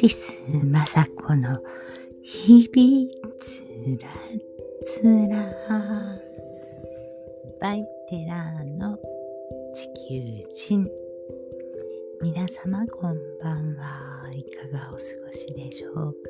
ティス・マサコの日々つらつらバイテラーの地球人。皆様こんばんは。いかがお過ごしでしょうか、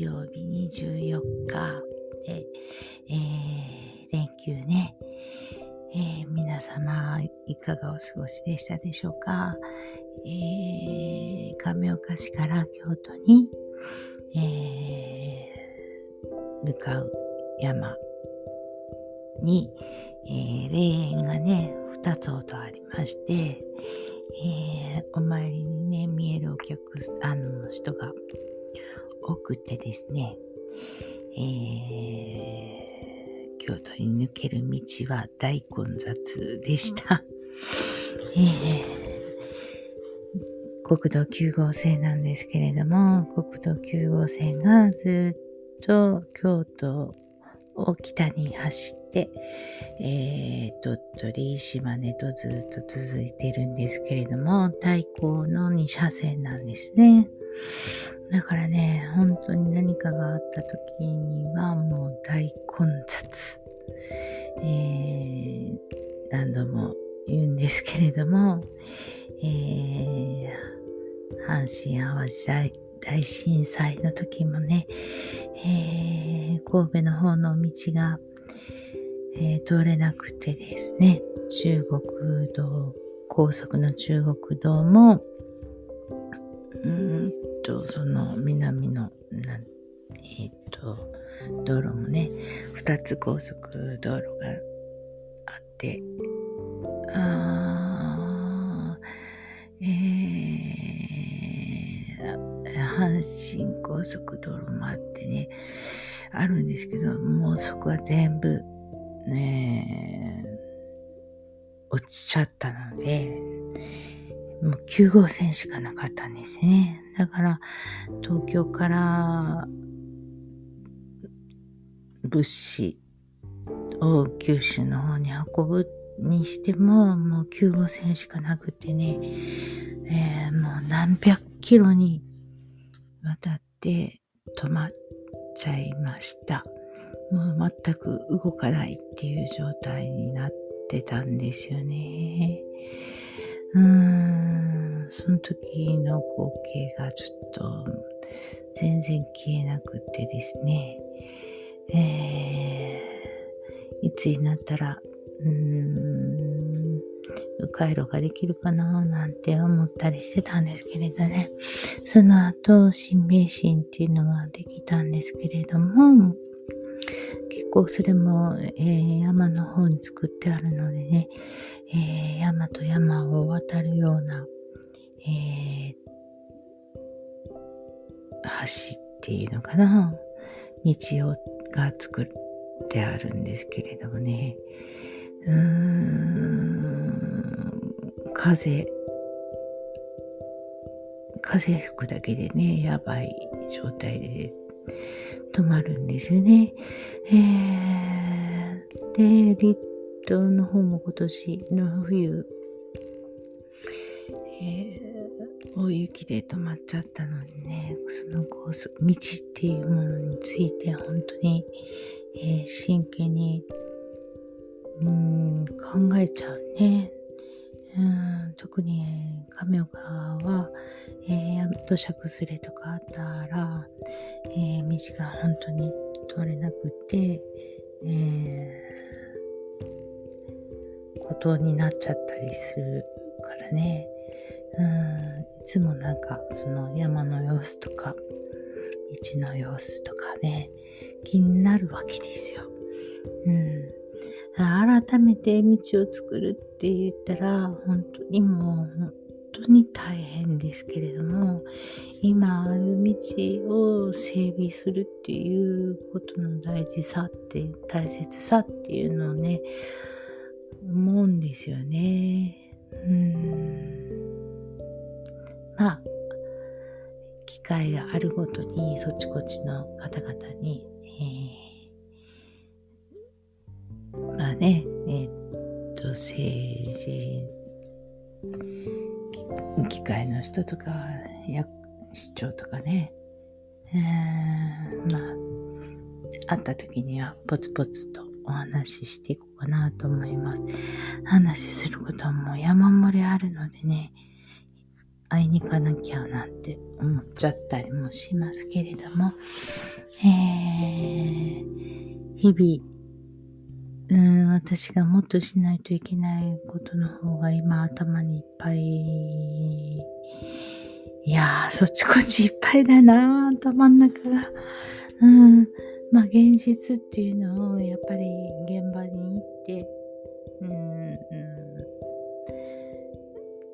日曜日24日で、えー、連休ね、えー、皆様いかがお過ごしでしたでしょうか、えー、亀岡市から京都に、えー、向かう山に、えー、霊園がね2つほどありまして、えー、お参りにね、見えるお客、あの、人が多くてですね、えー、京都に抜ける道は大混雑でした。えー、国道9号線なんですけれども、国道9号線がずっと京都を北に走って、えー、鳥取、島根とずっと続いてるんですけれども、対向の2車線なんですね。だからね、本当に何かがあった時にはもう大混雑。えー、何度も言うんですけれども、えー、阪神淡路大大震災の時もね、えー、神戸の方の道が、えー、通れなくてですね、中国道、高速の中国道も、うんと、その南の、なんえっ、ー、と、道路もね、二つ高速道路があって、あえー、阪神高速道路もあってね、あるんですけど、もうそこは全部、ね、落ちちゃったので、もう9号線しかなかったんですね。だから、東京から物資を九州の方に運ぶにしても、もう9号線しかなくてね、えー、もう何百キロに渡って止まっちゃいました。もう全く動かないっていう状態になってたんですよね。うーん、その時の光景がちょっと全然消えなくてですね。えー、いつになったら、うーん、回路ができるかななんて思ったりしてたんですけれどね。その後、新名神っていうのができたんですけれども、結構それも、えー、山の方に作ってあるのでね、えー、山と山を渡るような、えー、橋っていうのかな、道をが作ってあるんですけれどもね、うーん、風、風吹くだけでね、やばい状態で止まるんですよね。えー、で、リットの方も今年の冬、えー、大雪で止まっちゃったのにね、そのコース、道っていうものについて本当に、えー、真剣に、うん、考えちゃうね。うん特に亀岡は、えー、土砂崩れとかあったら、えー、道が本当に通れなくて、えー、ことになっちゃったりするからね。うんいつもなんかその山の様子とか道の様子とかね気になるわけですよ。うん改めて道を作るって言ったら本当にもう本当に大変ですけれども今ある道を整備するっていうことの大事さって大切さっていうのをね思うんですよね。うんまあ機会があるごとにそっちこっちの方々に、えー、ね、え、っと、政治、議会の人とか、市長とかね、えー、まあ、会った時にはポツポツとお話ししていこうかなと思います。話することはもう山盛りあるのでね、会いに行かなきゃなんて思っちゃったりもしますけれども、えー、日々、うん、私がもっとしないといけないことの方が今頭にいっぱい。いやー、そっちこっちいっぱいだな頭の中が。うん。まあ現実っていうのをやっぱり現場に行って、うん、うん、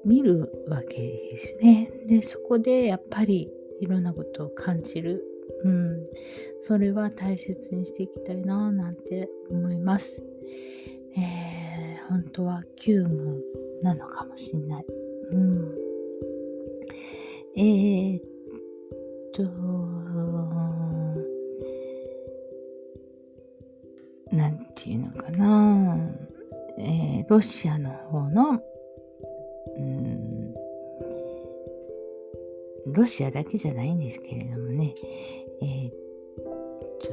見るわけですね。で、そこでやっぱりいろんなことを感じる。うん、それは大切にしていきたいななんて思います。えー、本当は急務なのかもしれない。うん、えー、っと、なんていうのかな、えー、ロシアの方の、うん、ロシアだけじゃないんですけれどもね、えー、っと、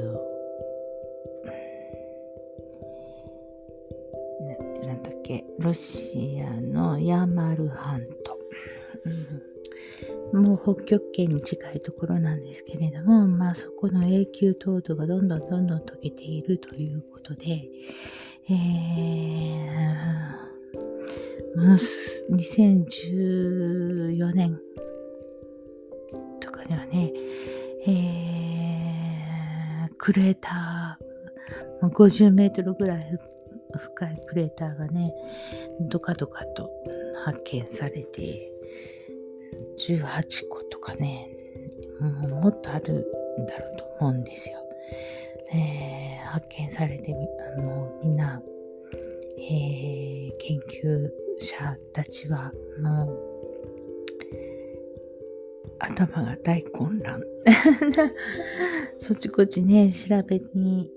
ななんだっけ、ロシアのヤマル半島。うん。もう北極圏に近いところなんですけれども、まあそこの永久凍土がどんどんどんどん溶けているということで、えー、2014年とかにはね、えー、クレーター、50メートルぐらい深いクレーターがね、ドカドカと発見されて、18個とかね、もうもっとあるんだろうと思うんですよ。えー、発見されてあのみんな、えー、研究者たちはもう頭が大混乱。そっちこっちね、調べに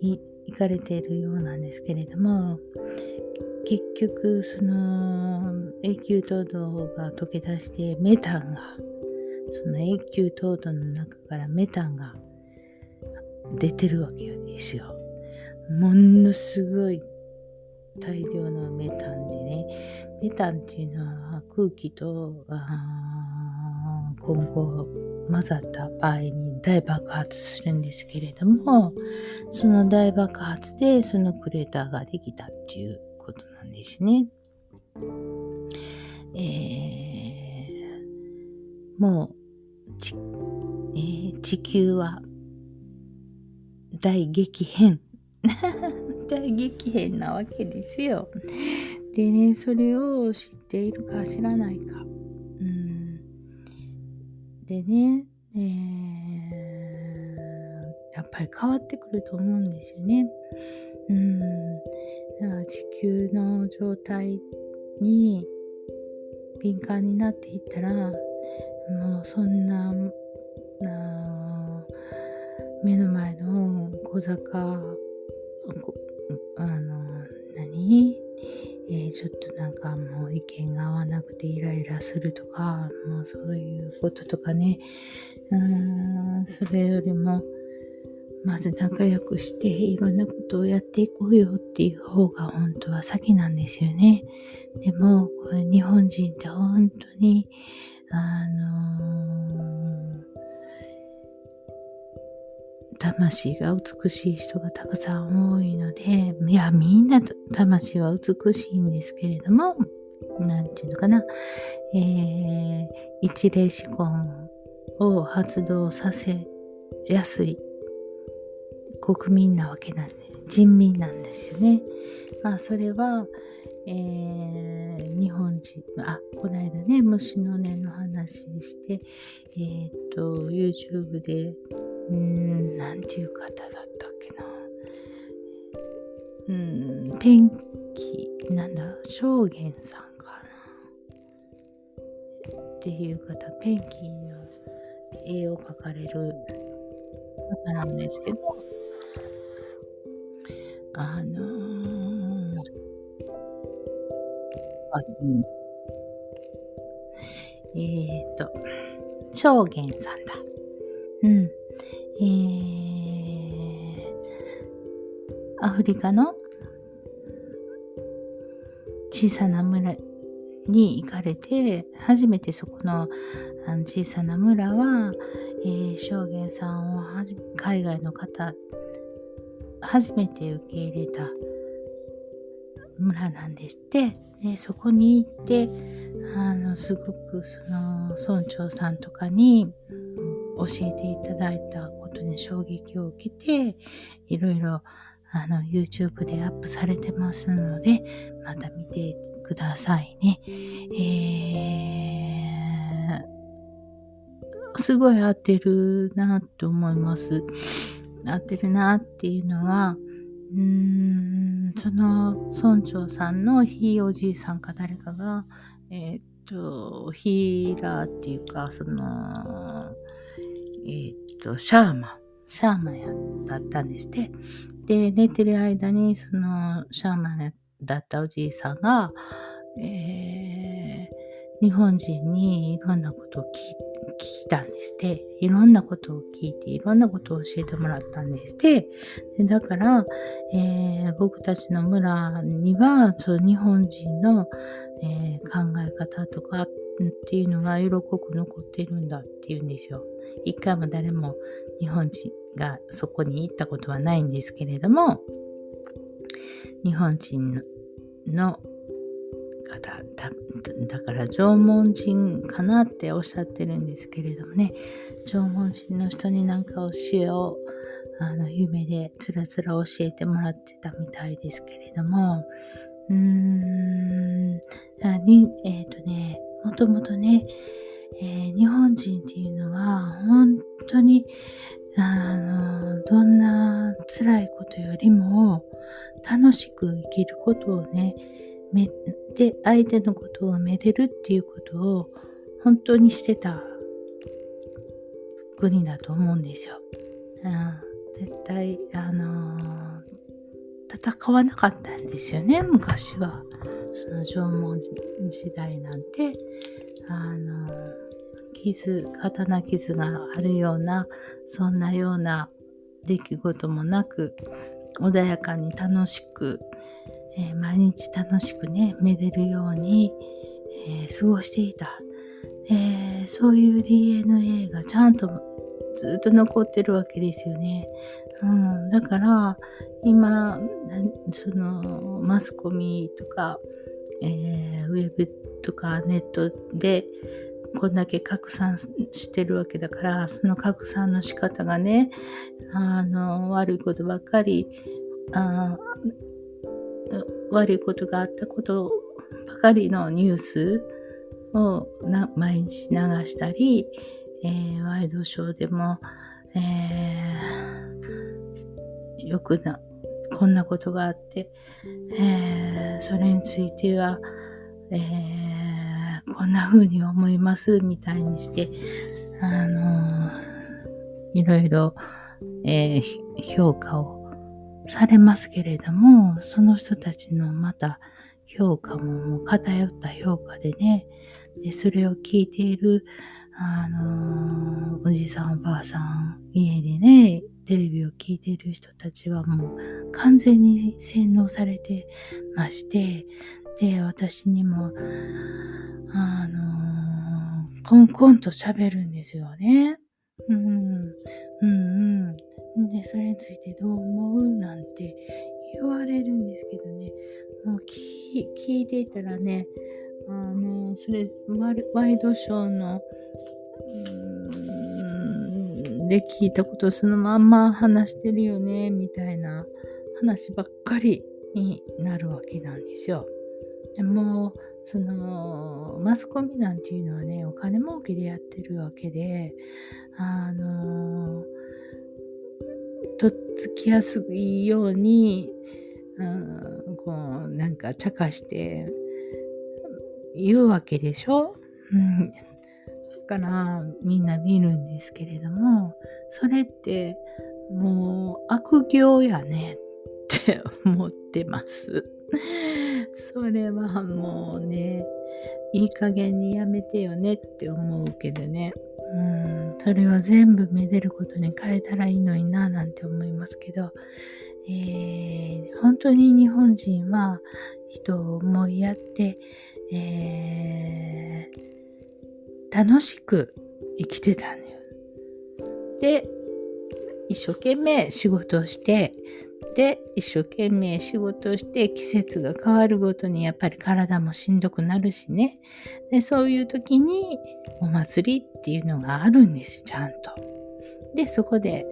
行かれているようなんですけれども、結局その永久凍土が溶け出してメタンがその永久凍土の中からメタンが出てるわけですよ。ものすごい大量のメタンでねメタンっていうのは空気と今後混ざった場合に大爆発するんですけれどもその大爆発でそのクレーターができたっていうことなんですね。えー、もうち、えー、地球は大激変 大激変なわけですよ。でね、それを知っているか知らないか。でね、えー、やっぱり変わってくると思うんですよね。うん、地球の状態に敏感になっていったらもうそんな目の前の小坂あの何、えー、ちょっとなんかもう意見が合わなくてイライラするとかもうそういうこととかねうーんそれよりもまず仲良くしていろんなことをやっていこうよっていう方が本当は先なんですよね。でも、これ日本人って本当に、あの魂が美しい人がたくさん多いので、いや、みんな魂は美しいんですけれども、なんていうのかな、えー、一例思考を発動させやすい国民なわけなんで、人民なんですよね。まあ、それは、えー、日本人、あ、この間ね、虫の音の話して、えっ、と、YouTube で、うん、なんていう方だったっけな。うん、ペンキ、なんだ、証言さんかな。っていう方、ペンキの絵を描かれる方なんですけど、あのー、あ、そう。えっ、ー、と、証言さんだ。うん。えー、アフリカの小さな村に行かれて、初めてそこのあの小さな村は、えー、証言さんを海外の方、初めて受け入れた村なんですって。で、そこに行って、あの、すごくその村長さんとかに教えていただいたことに衝撃を受けて、いろいろあの YouTube でアップされてますので、また見てくださいね。えー、すごい合ってるなと思います。合ってるなっていうのは、うーん、その村長さんのひいおじいさんか誰かが、えー、っと、ヒーラーっていうか、その、えー、っと、シャーマン、シャーマンやだったんですって。で、寝てる間に、その、シャーマンだったおじいさんが、えー、日本人にいろんなことを聞いたんですって。いろんなことを聞いて、いろんなことを教えてもらったんですって。でだから、えー、僕たちの村には、その日本人の、えー、考え方とかっていうのが色濃く残ってるんだっていうんですよ。一回も誰も日本人がそこに行ったことはないんですけれども、日本人の方だだから縄文人かなっておっしゃってるんですけれどもね。縄文人の人になんか教えをあの夢でつらつら教えてもらってたみたいですけれども。うーん。にえっ、ー、とねもともとねえー、日本人っていうのは本当にあのどんな辛いことよりも楽しく生きることをねめで相手のことをめでるっていうことを本当にしてた国だと思うんですよ。うん、絶対あの戦わなかったんですよね昔は。その縄文時代なんてあの傷、刀傷があるような、そんなような出来事もなく、穏やかに楽しく、えー、毎日楽しくね、めでるように、えー、過ごしていた。えー、そういう DNA がちゃんとずっと残ってるわけですよね。うん、だから、今、その、マスコミとか、えー、ウェブとかネットで、こんだけ拡散してるわけだから、その拡散の仕方がね、あの、悪いことばっかり、あ悪いことがあったことばかりのニュースを毎日流したり、えー、ワイドショーでも、えー、よくな、こんなことがあって、えー、それについては、えーこんな風に思いますみたいにして、あのいろいろ、えー、評価をされますけれども、その人たちのまた評価も偏った評価でね、でそれを聞いている、あのおじさんおばあさん、家でね、テレビを聞いてる人たちはもう完全に洗脳されてまして、で、私にも、あのー、コンコンと喋るんですよね。うん、うん、うん。で、それについてどう思う？なんて言われるんですけどね、もう聞いていたらね、あの、それ、ワイドショーの、で聞いたことそのまんま話してるよね、みたいな話ばっかりになるわけなんですよ。でもそのマスコミなんていうのはねお金儲けでやってるわけであのとっつきやすいように、うん、こうなんか茶化して言うわけでしょ、うん、からみんな見るんですけれども、それってもう悪行やねって 思ってます。それはもうね、いい加減にやめてよねって思うけどね。うん、それは全部めでることに変えたらいいのにななんて思いますけど、えー、本当に日本人は人を思いやって、えー、楽しく生きてたのよ。で、一生懸命仕事をして、で、一生懸命仕事をして季節が変わるごとにやっぱり体もしんどくなるしね。で、そういう時にお祭りっていうのがあるんですよ、ちゃんと。で、そこで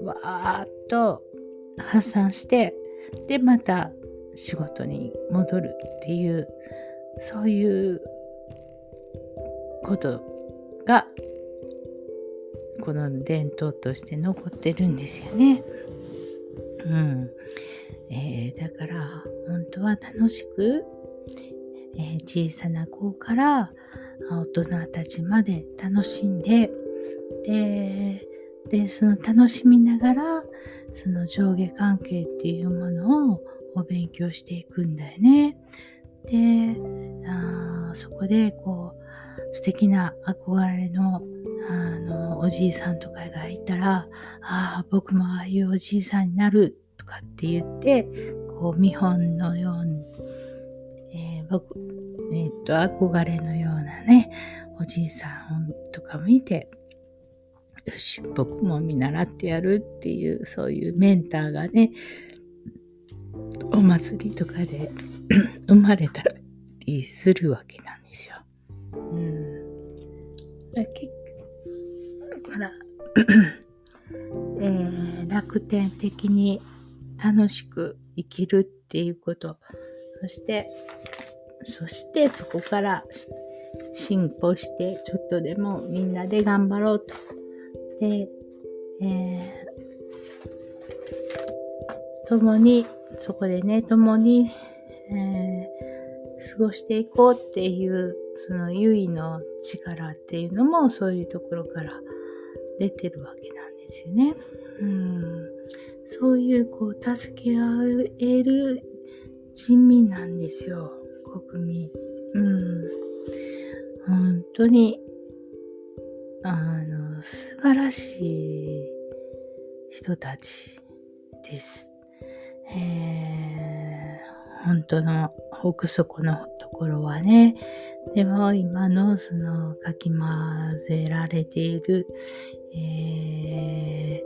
わーっと発散して、で、また仕事に戻るっていう、そういうことがこの伝統として残ってるんですよね。うん。えー、だから本当は楽しく、えー、小さな子から大人たちまで楽しんで、で、で、その楽しみながら、その上下関係っていうものをお勉強していくんだよね。で、あそこでこう、素敵な憧れのあの、おじいさんとかがいたら、ああ、僕もああいうおじいさんになるとかって言って、こう、見本のように、えー、僕、えっと、憧れのようなね、おじいさんとか見て、よし、僕も見習ってやるっていう、そういうメンターがね、お祭りとかで 生まれたりするわけなんですよ。うん、結から、えー、楽天的に楽しく生きるっていうこと、そして、そしてそこから進歩して、ちょっとでもみんなで頑張ろうと。で、えー、共に、そこでね、共に、えー、過ごしていこうっていう、その優の力っていうのもそういうところから出てるわけなんですよね。うん、そういうこう助け合える人民なんですよ、国民。うん、本当に、あの、素晴らしい人たちです。えー、本当の奥底のところはね、でも今のそのかき混ぜられている、え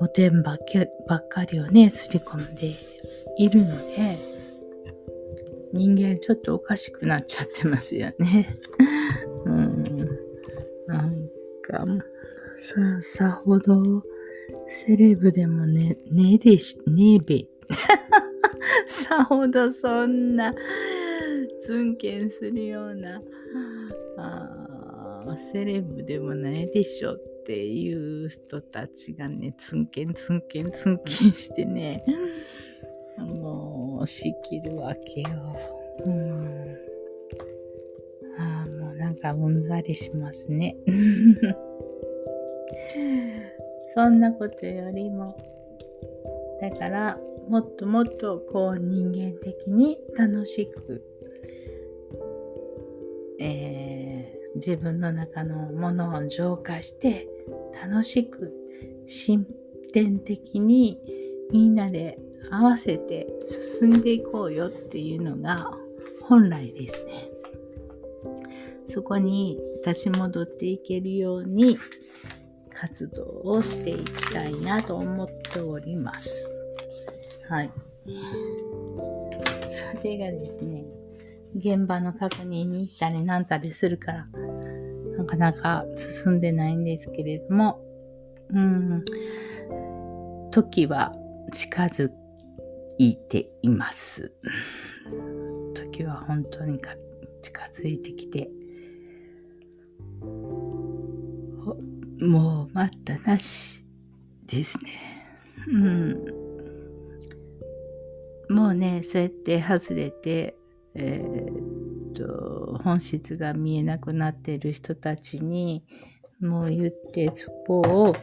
ー、おてんばっばっかりをね、すり込んでいるので、人間ちょっとおかしくなっちゃってますよね。うん。なんか、さ、ほど、セレブでもね、ねでし、ねえべ。さほどそんな、ツンケンするような、あセレブでもないでしょっていう人たちがね、ツンケンツンケンツンケンしてね、もう仕切るわけよ。うん。ああ、もうなんかうんざりしますね。そんなことよりも、だからもっともっとこう人間的に楽しく、えー、自分の中のものを浄化して楽しく進展的にみんなで合わせて進んでいこうよっていうのが本来ですね。そこに立ち戻っていけるように活動をしていきたいなと思っております。はい。それがですね、現場の確認に行ったりなんたりするから、なかなか進んでないんですけれども、うん、時は近づいています。時は本当にか近づいてきて、もう待ったなしですね。うん。もうね、そうやって外れて、えー、っと、本質が見えなくなっている人たちにもう言ってそこを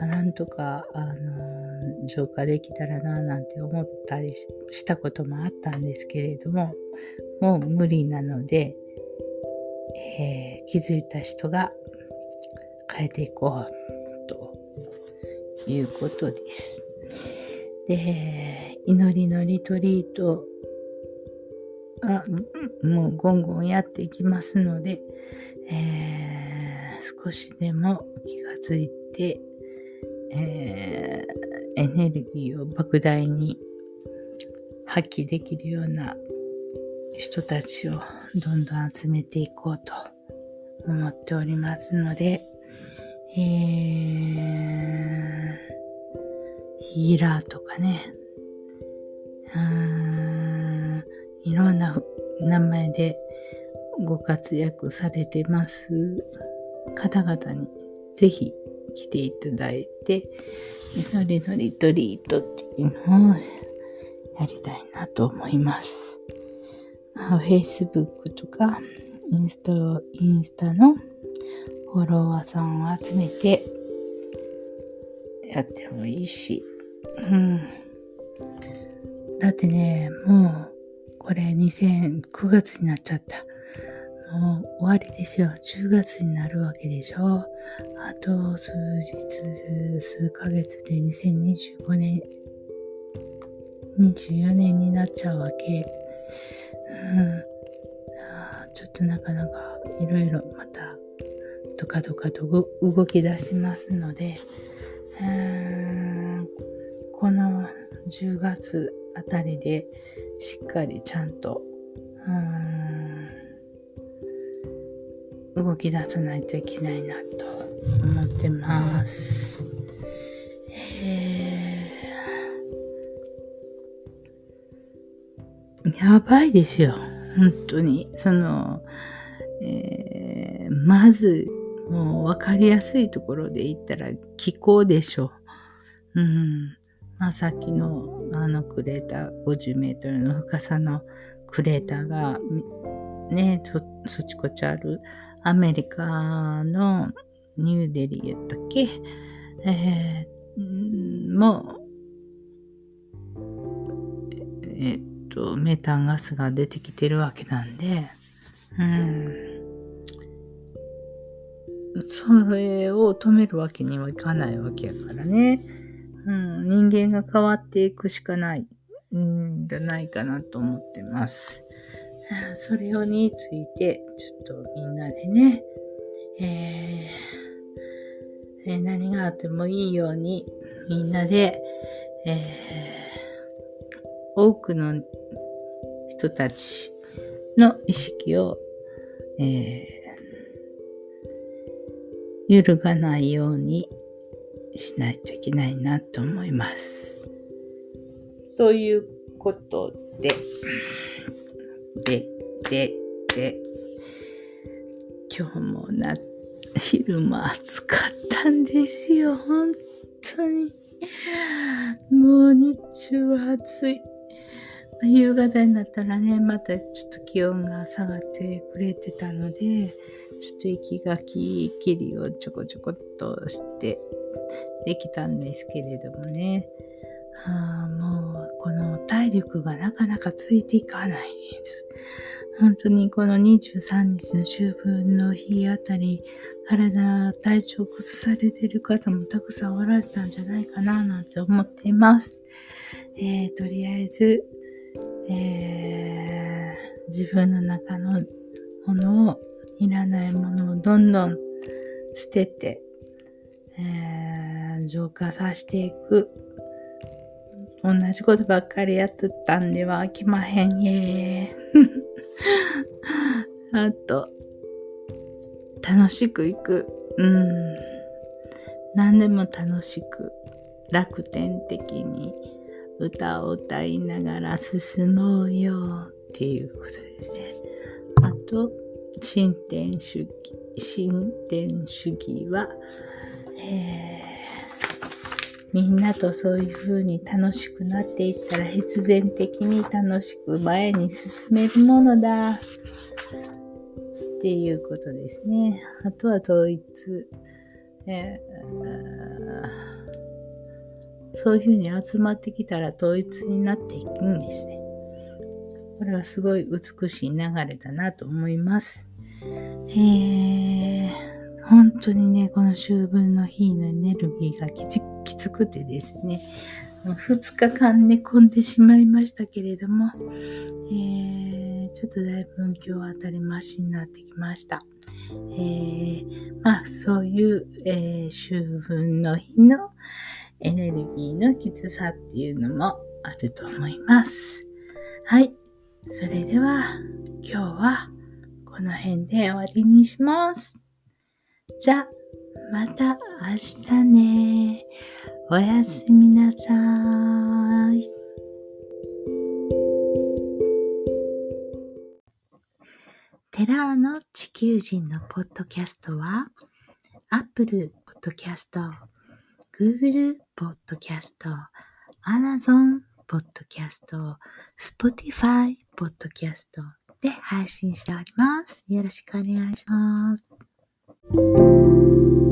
なんとか、あの、浄化できたらななんて思ったりしたこともあったんですけれども、もう無理なので、えー、気づいた人が変えていこうということです。で、祈りのリトリート。あもうゴンゴンやっていきますので、えー、少しでも気がついてえー、エネルギーを莫大に発揮できるような人たちをどんどん集めていこうと思っておりますので、えー、ヒーラーとかね、うんいろんな名前でご活躍されてます方々にぜひ来ていただいて、祈りのリトリートっていうのをやりたいなと思います。まあ、Facebook とかインスタ、インスタのフォロワーさんを集めてやってもいいし、うん。だってね、もうこれ2009月になっちゃった。もう終わりですよ。10月になるわけでしょ。あと数日、数ヶ月で2025年、24年になっちゃうわけ。うん。あちょっとなかなかいろいろまたドカドカと動き出しますので、うんこの10月あたりでしっかりちゃんと、うん動き出さないといけないなと思ってます。えー、やばいですよ。本当に。その、えー、まず、もう分かりやすいところで言ったら気候でしょう。うん。まあ、さっきのあのクレーター、50メートルの深さのクレーターがね、そ、そちこちあるアメリカのニューデリーやったっけ？えー、もえっと、メタンガスが出てきてるわけなんで、うん。それを止めるわけにはいかないわけやからね。うん、人間が変わっていくしかない、んじゃないかなと思ってます。それをについて、ちょっとみんなでね、えー、えー、何があってもいいように、みんなで、えー、多くの人たちの意識を、えー、揺るがないようにしないといけないなと思います。ということで、で、で、で、今日もな、昼も暑かったんですよ、本当に。もう日中は暑い。夕方になったらね、またちょっと気温が下がってくれてたので、ちょっと息がき切りをちょこちょこっとしてできたんですけれどもね。あもうこの体力がなかなかついていかないです。本当にこの23日の秋分の日あたり、体、体調崩されてる方もたくさんおられたんじゃないかななんて思っています。えー、とりあえず、えー、自分の中のものを、いらないものをどんどん捨てて、浄化させていく同じことばっかりやってたんでは飽きまへんえ。あと、楽しく行く。うん。何でも楽しく、楽天的に歌を歌いながら進もうよっていうことですね。あと、新天主義、新天主義は、えみんなとそういう風に楽しくなっていったら必然的に楽しく前に進めるものだ。っていうことですね。あとは統一、えー、そういうふうに集まってきたら統一になっていくんですね。これはすごい美しい流れだなと思います。えー、本当にね、この秋分の日のエネルギーがきつきつくてですね、2日間寝込んでしまいましたけれども、えー、ちょっとだいぶ今日は当たり増しになってきました。えー、まあ、そういう、えー、秋分の日のエネルギーのきつさっていうのもあると思います。はい。それでは、今日はこの辺で終わりにします。じゃあ、また明日ね。おやすみなさい。テラーの地球人のポッドキャストは、Apple Podcast、Google Podcast、Amazon Podcast、Spotify Podcast で配信しております。よろしくお願いします。Thank you.